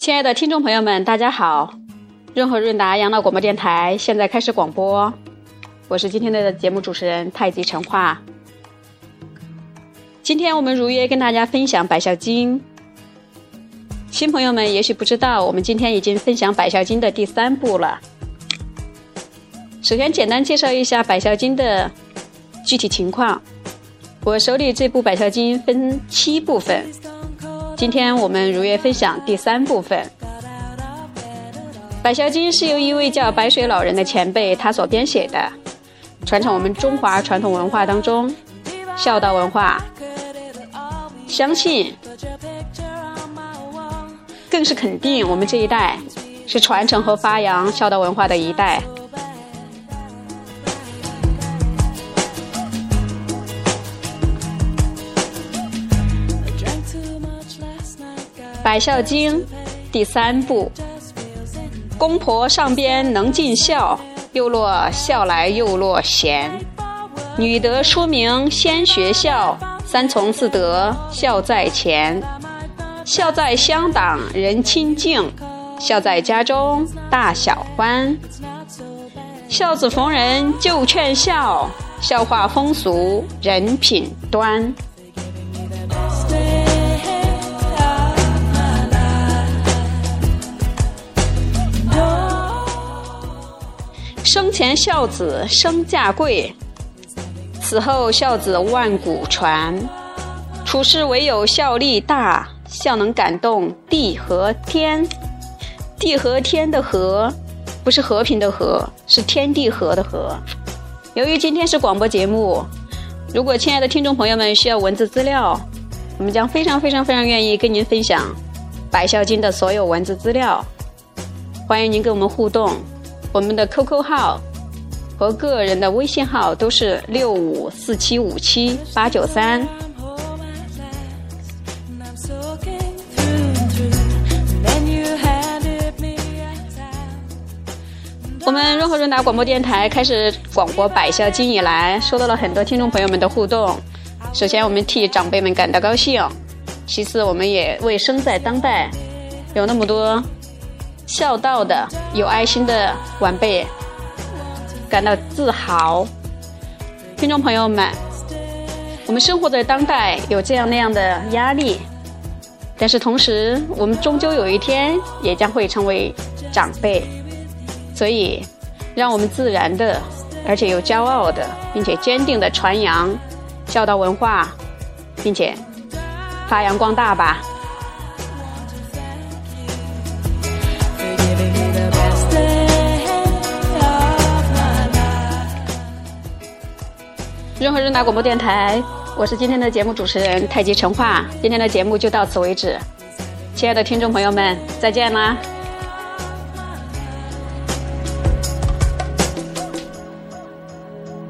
亲爱的听众朋友们，大家好！润和润达养老广播电台现在开始广播，我是今天的节目主持人太极陈化。今天我们如约跟大家分享《百孝经》。新朋友们也许不知道，我们今天已经分享《百孝经》的第三部了。首先，简单介绍一下《百孝经》的具体情况。我手里这部《百孝经》分七部分，今天我们如约分享第三部分。《百孝经》是由一位叫白水老人的前辈他所编写的，传承我们中华传统文化当中孝道文化。相信，更是肯定，我们这一代是传承和发扬孝道文化的一代。《百孝经》第三部：公婆上边能尽孝，又落孝来又落贤。女德说明先学孝，三从四德孝在前。孝在乡党人亲近，孝在家中大小欢。孝子逢人就劝孝，孝化风俗人品端。生前孝子身价贵，死后孝子万古传。处世唯有孝力大，孝能感动地和天。地和天的和，不是和平的和，是天地和的和。由于今天是广播节目，如果亲爱的听众朋友们需要文字资料，我们将非常非常非常愿意跟您分享《百孝经》的所有文字资料。欢迎您跟我们互动。我们的 QQ 号和个人的微信号都是六五四七五七八九三。我们润和润达广播电台开始广播《百孝经》以来，收到了很多听众朋友们的互动。首先，我们替长辈们感到高兴；其次，我们也为生在当代有那么多。孝道的、有爱心的晚辈感到自豪。听众朋友们，我们生活在当代，有这样那样的压力，但是同时，我们终究有一天也将会成为长辈，所以，让我们自然的，而且又骄傲的，并且坚定的传扬孝道文化，并且发扬光大吧。和润达广播电台，我是今天的节目主持人太极陈化。今天的节目就到此为止，亲爱的听众朋友们，再见啦！